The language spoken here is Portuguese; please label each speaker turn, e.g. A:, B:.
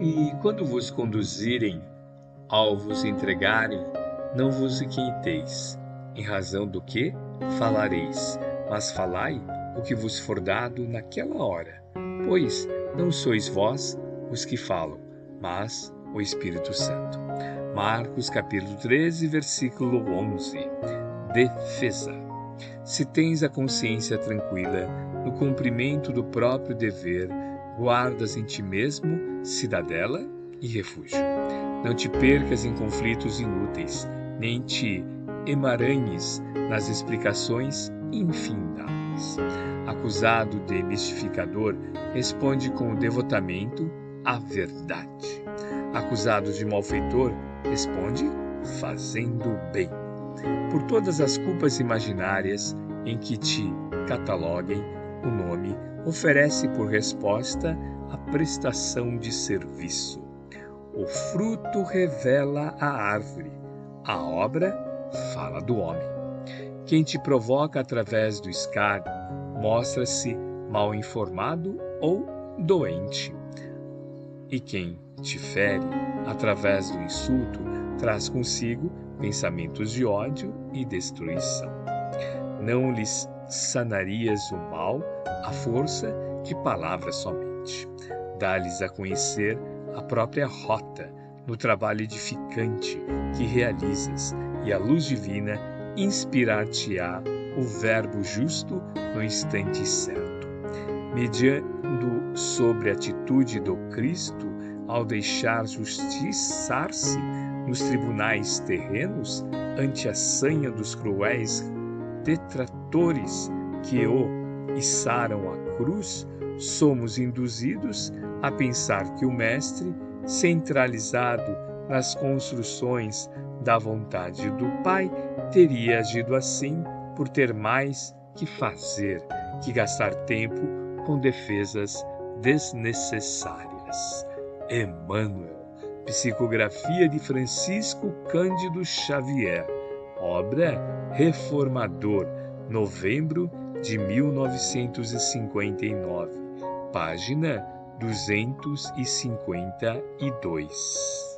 A: E quando vos conduzirem ao vos entregarem, não vos inquieteis, em razão do que falareis, mas falai o que vos for dado naquela hora, pois não sois vós os que falam, mas o Espírito Santo. Marcos capítulo 13, versículo 11. Defesa. Se tens a consciência tranquila no cumprimento do próprio dever, guardas em ti mesmo cidadela e refúgio. Não te percas em conflitos inúteis, nem te emaranhes nas explicações infindáveis. Acusado de mistificador, responde com devotamento à verdade. Acusado de malfeitor, responde fazendo bem. Por todas as culpas imaginárias em que te cataloguem, o nome oferece por resposta a prestação de serviço. O fruto revela a árvore, a obra fala do homem. Quem te provoca através do escárnio mostra-se mal informado ou doente. E quem te fere através do insulto traz consigo pensamentos de ódio e destruição. Não lhes sanarias o mal à força de palavras somente. Dá-lhes a conhecer a própria rota no trabalho edificante que realizas e a luz divina inspirar-te-á o Verbo justo no instante certo. Mediando sobre a atitude do Cristo ao deixar justiçar-se nos tribunais terrenos ante a sanha dos cruéis detratores que o içaram à cruz, somos induzidos a pensar que o Mestre, centralizado nas construções da vontade do Pai, teria agido assim por ter mais que fazer que gastar tempo com defesas desnecessárias. Emmanuel, Psicografia de Francisco Cândido Xavier, obra Reformador, novembro de 1959, página 252.